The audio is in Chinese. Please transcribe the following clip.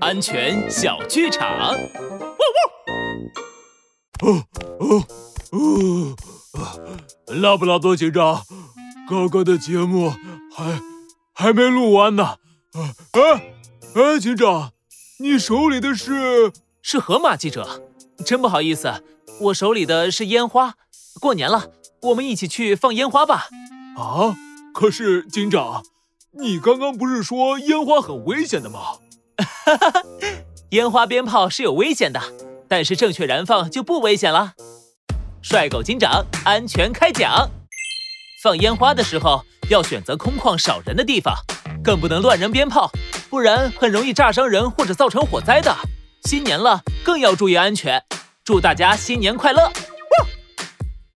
安全小剧场。哦哦哦！拉布拉多警长，刚刚的节目还还没录完呢。哎哎，警长，你手里的是是河马记者？真不好意思，我手里的是烟花。过年了，我们一起去放烟花吧。啊！可是警长，你刚刚不是说烟花很危险的吗？哈哈，烟花鞭炮是有危险的，但是正确燃放就不危险了。帅狗警长安全开讲：放烟花的时候要选择空旷少人的地方，更不能乱扔鞭炮，不然很容易炸伤人或者造成火灾的。新年了，更要注意安全。祝大家新年快乐！